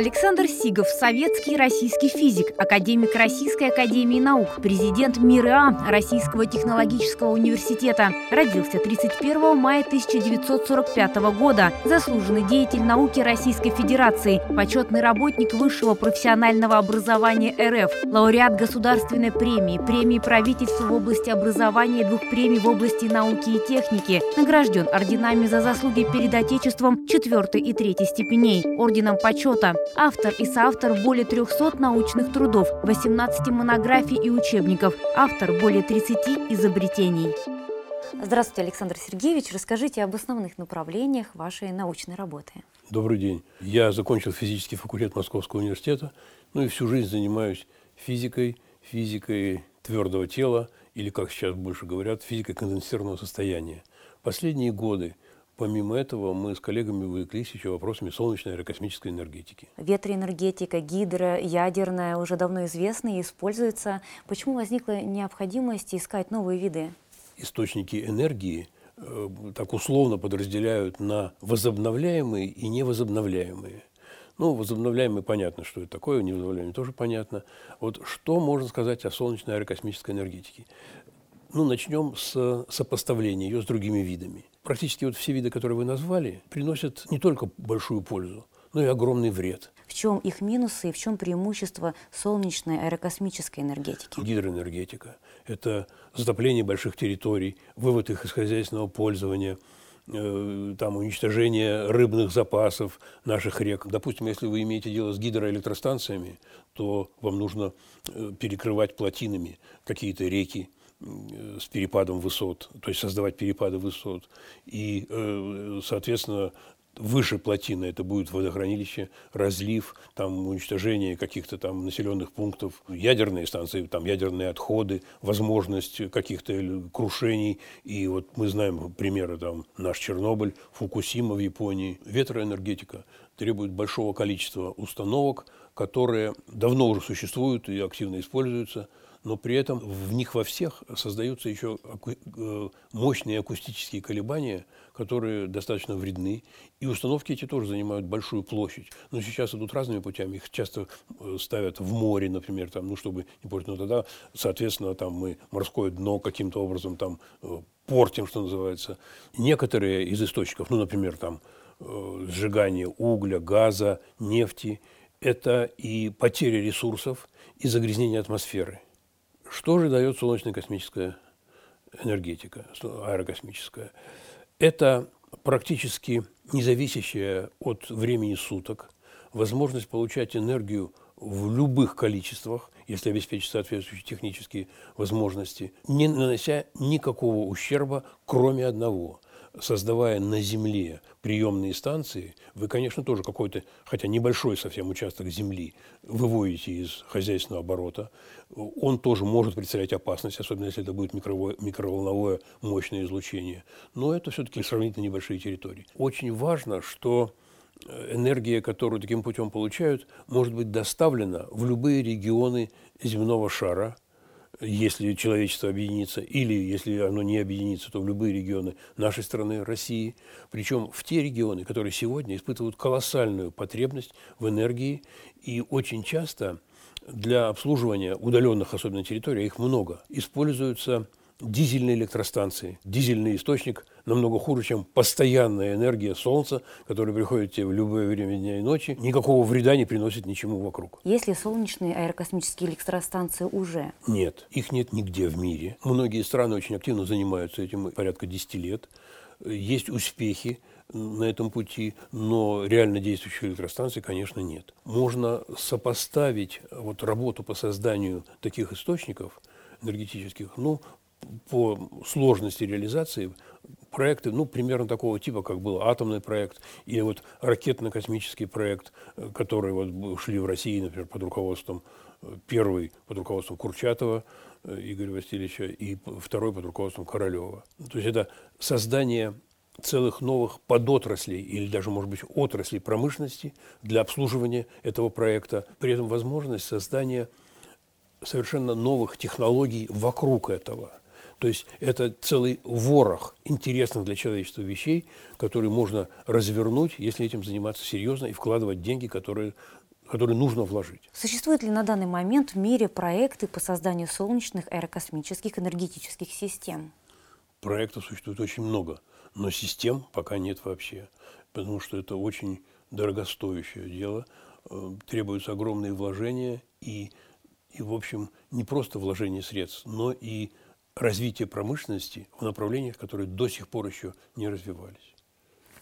Александр Сигов – советский российский физик, академик Российской академии наук, президент МИРА Российского технологического университета. Родился 31 мая 1945 года. Заслуженный деятель науки Российской Федерации, почетный работник высшего профессионального образования РФ, лауреат государственной премии, премии правительства в области образования и двух премий в области науки и техники. Награжден орденами за заслуги перед Отечеством 4 и 3 степеней, орденом почета. Автор и соавтор более 300 научных трудов, 18 монографий и учебников. Автор более 30 изобретений. Здравствуйте, Александр Сергеевич. Расскажите об основных направлениях вашей научной работы. Добрый день. Я закончил физический факультет Московского университета, ну и всю жизнь занимаюсь физикой, физикой твердого тела, или, как сейчас больше говорят, физикой конденсированного состояния. Последние годы Помимо этого, мы с коллегами увлеклись еще вопросами солнечной аэрокосмической энергетики. Ветроэнергетика, гидро, ядерная уже давно известны и используются. Почему возникла необходимость искать новые виды? Источники энергии э, так условно подразделяют на возобновляемые и невозобновляемые. Ну, возобновляемые понятно, что это такое, невозобновляемые тоже понятно. Вот что можно сказать о солнечной аэрокосмической энергетике? Ну, начнем с сопоставления ее с другими видами. Практически вот все виды, которые вы назвали, приносят не только большую пользу, но и огромный вред. В чем их минусы и в чем преимущество солнечной аэрокосмической энергетики? Гидроэнергетика – это затопление больших территорий, вывод их из хозяйственного пользования – Э, там, уничтожение рыбных запасов наших рек. Допустим, если вы имеете дело с гидроэлектростанциями, то вам нужно э, перекрывать плотинами какие-то реки, с перепадом высот, то есть создавать перепады высот. И, соответственно, выше плотины это будет водохранилище, разлив, там уничтожение каких-то там населенных пунктов, ядерные станции, там ядерные отходы, возможность каких-то крушений. И вот мы знаем примеры, там наш Чернобыль, Фукусима в Японии. Ветроэнергетика требует большого количества установок, которые давно уже существуют и активно используются – но при этом в них во всех создаются еще э, мощные акустические колебания, которые достаточно вредны. И установки эти тоже занимают большую площадь. Но сейчас идут разными путями. Их часто э, ставят в море, например, там, ну, чтобы не портить. Но тогда, соответственно, там мы морское дно каким-то образом там э, портим, что называется. Некоторые из источников, ну, например, там сжигание угля, газа, нефти, это и потеря ресурсов, и загрязнение атмосферы – что же дает солнечная космическая энергетика, аэрокосмическая? Это практически независящая от времени суток возможность получать энергию в любых количествах, если обеспечить соответствующие технические возможности, не нанося никакого ущерба, кроме одного – создавая на Земле приемные станции, вы, конечно, тоже какой-то, хотя небольшой совсем участок Земли, выводите из хозяйственного оборота. Он тоже может представлять опасность, особенно если это будет микроволновое мощное излучение. Но это все-таки сравнительно небольшие территории. Очень важно, что энергия, которую таким путем получают, может быть доставлена в любые регионы земного шара – если человечество объединится, или если оно не объединится, то в любые регионы нашей страны, России, причем в те регионы, которые сегодня испытывают колоссальную потребность в энергии, и очень часто для обслуживания удаленных, особенно территорий, их много, используются дизельные электростанции. Дизельный источник намного хуже, чем постоянная энергия Солнца, которая приходит тебе в любое время дня и ночи. Никакого вреда не приносит ничему вокруг. Есть ли солнечные аэрокосмические электростанции уже? Нет, их нет нигде в мире. Многие страны очень активно занимаются этим порядка 10 лет. Есть успехи на этом пути, но реально действующих электростанций, конечно, нет. Можно сопоставить вот работу по созданию таких источников энергетических, ну, по сложности реализации проекты, ну, примерно такого типа, как был атомный проект или вот ракетно-космический проект, э, который вот шли в России, например, под руководством, э, первый под руководством Курчатова э, Игоря Васильевича и второй под руководством Королева. То есть это создание целых новых подотраслей или даже, может быть, отраслей промышленности для обслуживания этого проекта. При этом возможность создания совершенно новых технологий вокруг этого – То есть это целый ворох интересных для человечества вещей, которые можно развернуть, если этим заниматься серьезно и вкладывать деньги, которые которые нужно вложить. Существуют ли на данный момент в мире проекты по созданию солнечных аэрокосмических энергетических систем? Проектов существует очень много, но систем пока нет вообще, потому что это очень дорогостоящее дело, э, требуются огромные вложения и, и, в общем, не просто вложение средств, но и развитие промышленности в направлениях, которые до сих пор еще не развивались.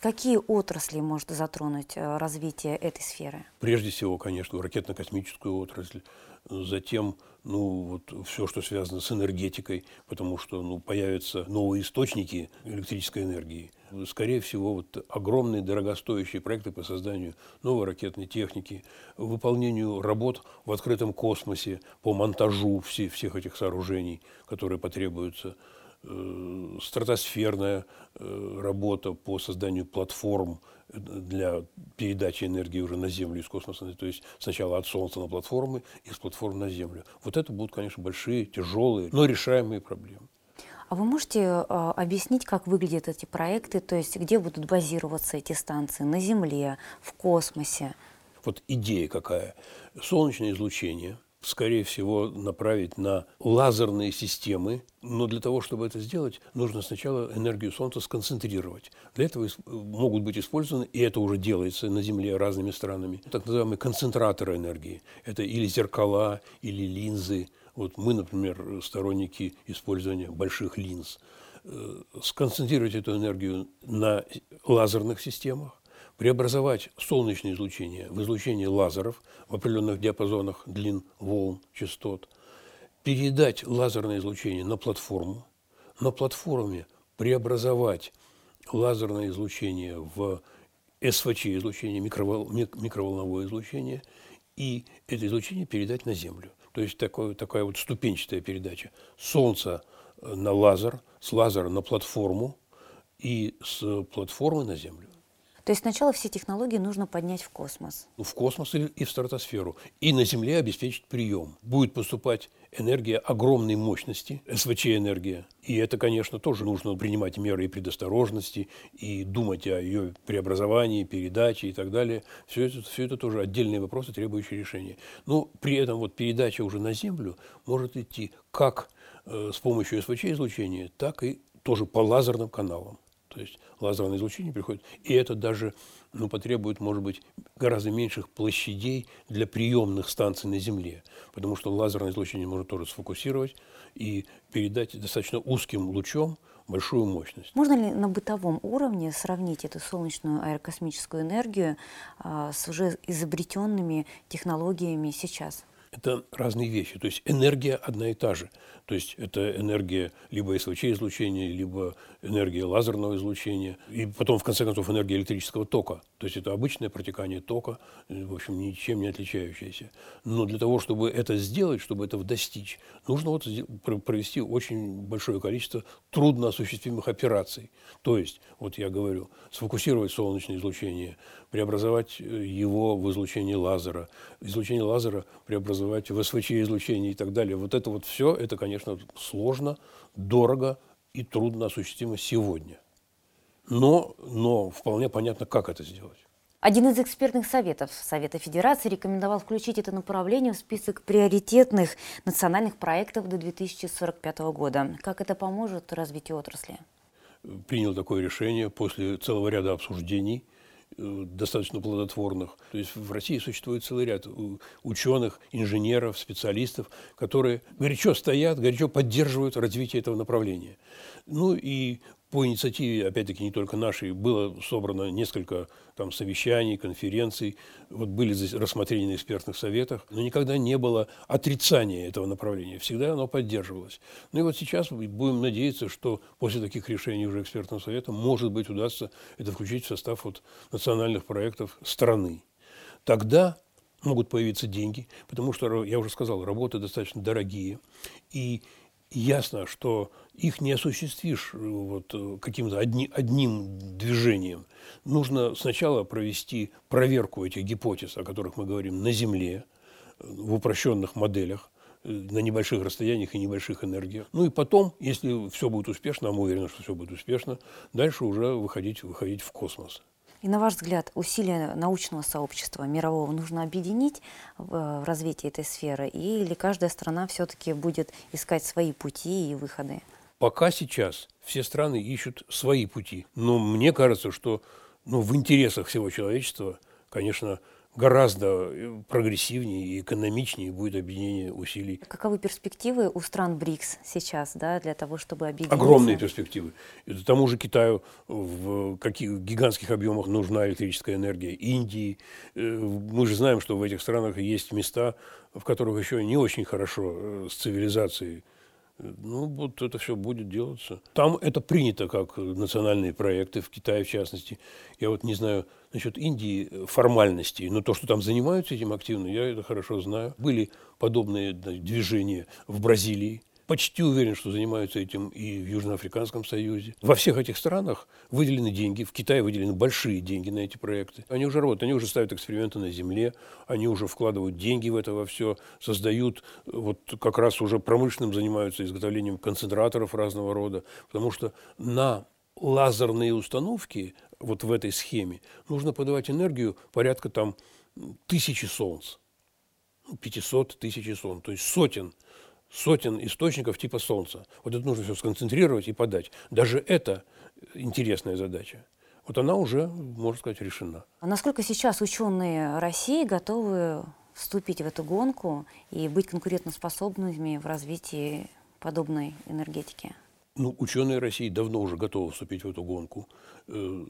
Какие отрасли может затронуть э, развитие этой сферы? Прежде всего, конечно, ракетно-космическую отрасль, затем ну, вот все, что связано с энергетикой, потому что ну, появятся новые источники электрической энергии. Скорее всего, вот огромные дорогостоящие проекты по созданию новой ракетной техники, выполнению работ в открытом космосе по монтажу все, всех этих сооружений, которые потребуются – стратосферная э, работа по созданию платформ для передачи энергии уже на Землю из космоса, то есть сначала от Солнца на платформы, из платформ на Землю. Вот это будут, конечно, большие, тяжелые, но решаемые проблемы. А вы можете э, объяснить, как выглядят эти проекты, то есть где будут базироваться эти станции, на Земле, в космосе? Вот идея какая? Солнечное излучение – скорее всего, направить на лазерные системы. Но для того, чтобы это сделать, нужно сначала энергию Солнца сконцентрировать. Для этого могут быть использованы, и это уже делается на Земле разными странами, так называемые концентраторы энергии. Это или зеркала, или линзы. Вот мы, например, сторонники использования больших линз. Э, сконцентрировать эту энергию на лазерных системах, преобразовать солнечное излучение в излучение лазеров в определенных диапазонах длин волн, частот, передать лазерное излучение на платформу, на платформе преобразовать лазерное излучение в СВЧ излучение, микровол, микроволновое излучение, и это излучение передать на Землю. То есть такое, такая вот ступенчатая передача. Солнце на лазер, с лазера на платформу и с платформы на Землю. То есть сначала все технологии нужно поднять в космос. В космос и в стратосферу. И на Земле обеспечить прием. Будет поступать энергия огромной мощности, СВЧ-энергия. И это, конечно, тоже нужно принимать меры и предосторожности, и думать о ее преобразовании, передаче и так далее. Все это, все это тоже отдельные вопросы, требующие решения. Но при этом вот передача уже на Землю может идти как э, с помощью СВЧ-излучения, так и тоже по лазерным каналам. То есть лазерное излучение приходит, и это даже ну, потребует, может быть, гораздо меньших площадей для приемных станций на Земле, потому что лазерное излучение можно тоже сфокусировать и передать достаточно узким лучом большую мощность. Можно ли на бытовом уровне сравнить эту солнечную аэрокосмическую энергию а, с уже изобретенными технологиями сейчас? это разные вещи. То есть энергия одна и та же. То есть это энергия либо СВЧ-излучения, либо энергия лазерного излучения, и потом, в конце концов, энергия электрического тока. То есть это обычное протекание тока, в общем, ничем не отличающееся. Но для того, чтобы это сделать, чтобы этого достичь, нужно вот провести очень большое количество трудноосуществимых операций. То есть, вот я говорю, сфокусировать солнечное излучение, преобразовать э, его в излучение лазера, излучение лазера преобразовать в СВЧ-излучение и так далее. Вот это вот все, это, конечно, сложно, дорого и трудно осуществимо сегодня. Но, но вполне понятно, как это сделать. Один из экспертных советов Совета Федерации рекомендовал включить это направление в список приоритетных национальных проектов до 2045 года. Как это поможет развитию отрасли? Принял такое решение после целого ряда обсуждений – достаточно плодотворных. То есть в России существует целый ряд ученых, инженеров, специалистов, которые горячо стоят, горячо поддерживают развитие этого направления. Ну и по инициативе, опять-таки, не только нашей, было собрано несколько там, совещаний, конференций, вот были рассмотрения на экспертных советах, но никогда не было отрицания этого направления, всегда оно поддерживалось. Ну и вот сейчас будем надеяться, что после таких решений уже экспертного совета, может быть, удастся это включить в состав вот, национальных проектов страны. Тогда могут появиться деньги, потому что, я уже сказал, работы достаточно дорогие, и ясно, что их не осуществишь э, вот, э, каким-то одни, одним движением. Нужно сначала провести проверку этих гипотез, о которых мы говорим, на Земле, э, в упрощенных моделях, на небольших расстояниях и небольших энергиях. Ну и потом, если все будет успешно, а мы уверены, что все будет успешно, дальше уже выходить, выходить в космос. И на ваш взгляд, усилия научного сообщества мирового нужно объединить в развитии этой сферы, или каждая страна все-таки будет искать свои пути и выходы? Пока сейчас все страны ищут свои пути. Но мне кажется, что ну, в интересах всего человечества, конечно, гораздо э, прогрессивнее и экономичнее будет объединение усилий. Каковы перспективы у стран БРИКС сейчас да, для того, чтобы объединиться? Огромные перспективы. Это тому же Китаю в каких гигантских объемах нужна электрическая энергия, Индии. Э, мы же знаем, что в этих странах есть места, в которых еще не очень хорошо э, с цивилизацией ну, вот это все будет делаться. Там это принято как национальные проекты, в Китае в частности. Я вот не знаю насчет Индии формальностей, но то, что там занимаются этим активно, я это хорошо знаю. Были подобные движения в Бразилии, почти уверен, что занимаются этим и в Южноафриканском Союзе. Во всех этих странах выделены деньги, в Китае выделены большие деньги на эти проекты. Они уже работают, они уже ставят эксперименты на Земле, они уже вкладывают деньги в это во все, создают, вот как раз уже промышленным занимаются изготовлением концентраторов разного рода, потому что на лазерные установки вот в этой схеме нужно подавать энергию порядка там тысячи солнц. 500 тысяч солнц, то есть сотен сотен источников типа Солнца. Вот это нужно все сконцентрировать и подать. Даже это интересная задача. Вот она уже, можно сказать, решена. А насколько сейчас ученые России готовы вступить в эту гонку и быть конкурентоспособными в развитии подобной энергетики? Ну, ученые России давно уже готовы вступить в эту гонку э,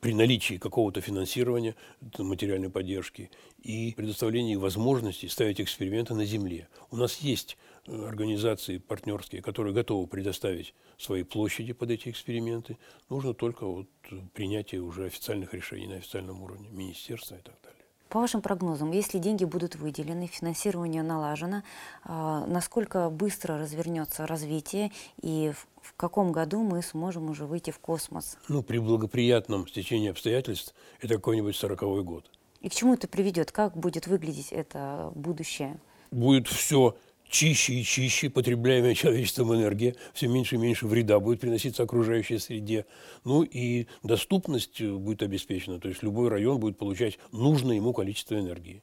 при наличии какого-то финансирования, материальной поддержки и предоставлении возможности ставить эксперименты на Земле. У нас есть организации партнерские, которые готовы предоставить свои площади под эти эксперименты. Нужно только вот принятие уже официальных решений на официальном уровне, министерства и так далее. По вашим прогнозам, если деньги будут выделены, финансирование налажено, а, насколько быстро развернется развитие и в каком году мы сможем уже выйти в космос? Ну, при благоприятном стечении обстоятельств это какой-нибудь сороковой год. И к чему это приведет? Как будет выглядеть это будущее? Будет все чище и чище потребляемая человечеством энергия, все меньше и меньше вреда будет приноситься окружающей среде. Ну и доступность будет обеспечена, то есть любой район будет получать нужное ему количество энергии.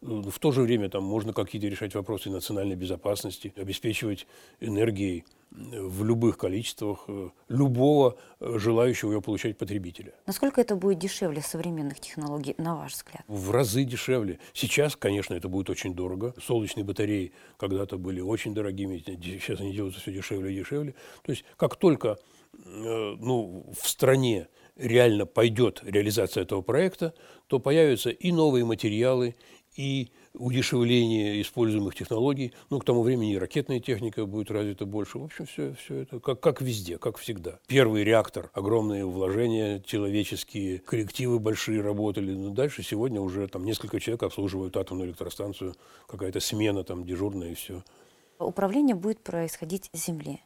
В то же время там можно какие-то решать вопросы национальной безопасности, обеспечивать энергией в любых количествах э, любого э, желающего ее получать потребителя. Насколько это будет дешевле современных технологий, на ваш взгляд? В разы дешевле. Сейчас, конечно, это будет очень дорого. Солнечные батареи когда-то были очень дорогими, сейчас они делаются все дешевле и дешевле. То есть как только э, ну, в стране реально пойдет реализация этого проекта, то появятся и новые материалы, и удешевление используемых технологий. Ну, к тому времени и ракетная техника будет развита больше. В общем, все, все это как, как везде, как всегда. Первый реактор, огромные вложения человеческие, коллективы большие работали. Но дальше сегодня уже там несколько человек обслуживают атомную электростанцию, какая-то смена там дежурная и все. Управление будет происходить с Земли.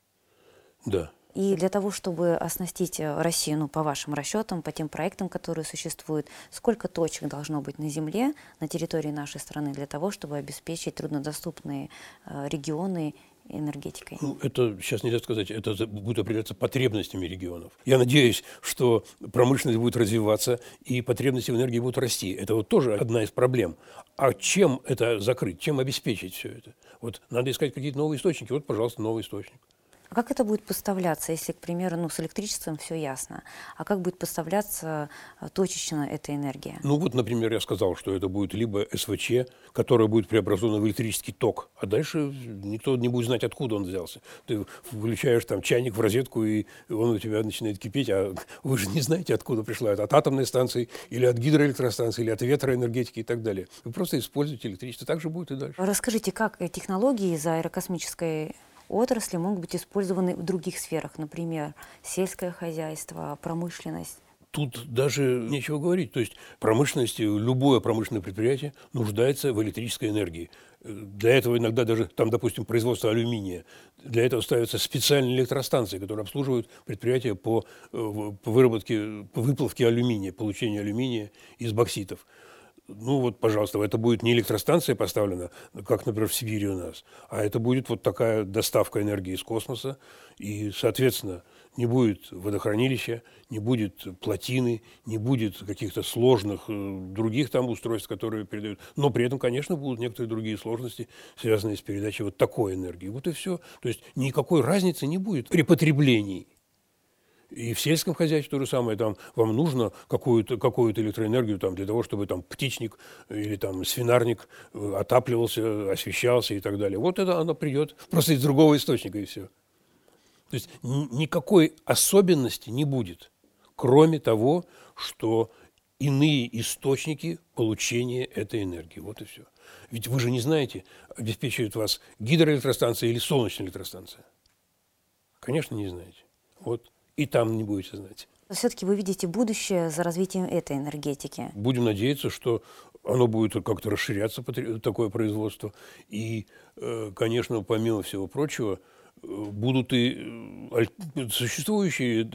Да. И для того, чтобы оснастить э, Россию, ну, по вашим расчетам, по тем проектам, которые существуют, сколько точек должно быть на Земле, на территории нашей страны, для того, чтобы обеспечить труднодоступные э, регионы энергетикой? Ну, это сейчас нельзя сказать, это будет определяться потребностями регионов. Я надеюсь, что промышленность будет развиваться и потребности в энергии будут расти. Это вот тоже одна из проблем. А чем это закрыть, чем обеспечить все это? Вот надо искать какие-то новые источники. Вот, пожалуйста, новый источник. А как это будет поставляться, если, к примеру, ну, с электричеством все ясно, а как будет поставляться э, точечно эта энергия? Ну вот, например, я сказал, что это будет либо СВЧ, которая будет преобразована в электрический ток, а дальше никто не будет знать, откуда он взялся. Ты включаешь там чайник в розетку, и он у тебя начинает кипеть, а вы же не знаете, откуда пришла это, от атомной станции, или от гидроэлектростанции, или от ветроэнергетики и так далее. Вы просто используете электричество, так же будет и дальше. Расскажите, как технологии из аэрокосмической отрасли могут быть использованы в других сферах, например, сельское хозяйство, промышленность. Тут даже нечего говорить. То есть промышленность, любое промышленное предприятие нуждается в электрической энергии. Для этого иногда даже, там, допустим, производство алюминия, для этого ставятся специальные электростанции, которые обслуживают предприятия по, по выработке, по выплавке алюминия, получению алюминия из бокситов ну вот, пожалуйста, это будет не электростанция поставлена, как, например, в Сибири у нас, а это будет вот такая доставка энергии из космоса, и, соответственно, не будет водохранилища, не будет плотины, не будет каких-то сложных э, других там устройств, которые передают. Но при этом, конечно, будут некоторые другие сложности, связанные с передачей вот такой энергии. Вот и все. То есть никакой разницы не будет при потреблении. И в сельском хозяйстве то же самое. Там вам нужно какую-то какую электроэнергию там, для того, чтобы там птичник или там свинарник э, отапливался, освещался и так далее. Вот это оно придет просто из другого источника и все. То есть никакой особенности не будет, кроме того, что иные источники получения этой энергии. Вот и все. Ведь вы же не знаете, обеспечивает вас гидроэлектростанция или солнечная электростанция. Конечно, не знаете. Вот и там не будете знать. Все-таки вы видите будущее за развитием этой энергетики? Будем надеяться, что оно будет как-то расширяться, такое производство. И, э, конечно, помимо всего прочего, э, будут и э, существующие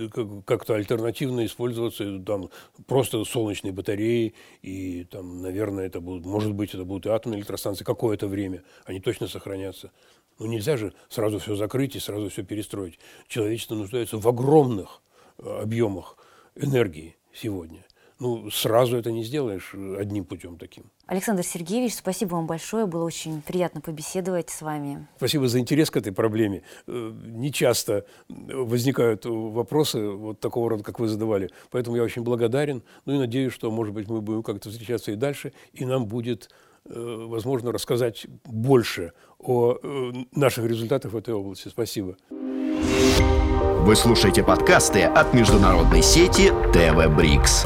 как-то альтернативно использоваться там просто солнечные батареи и там, наверное, это будут, может быть, это будут и атомные электростанции какое-то время, они точно сохранятся. Ну, нельзя же сразу все закрыть и сразу все перестроить. Человечество нуждается в огромных э, объемах энергии сегодня. Ну, сразу это не сделаешь одним путем таким. Александр Сергеевич, спасибо вам большое. Было очень приятно побеседовать с вами. Спасибо за интерес к этой проблеме. Э, не часто возникают вопросы вот такого рода, как вы задавали. Поэтому я очень благодарен. Ну и надеюсь, что, может быть, мы будем как-то встречаться и дальше, и нам будет Э, возможно, рассказать больше о э, наших результатах в этой области. Спасибо. Вы слушаете подкасты от международной сети ТВ Брикс.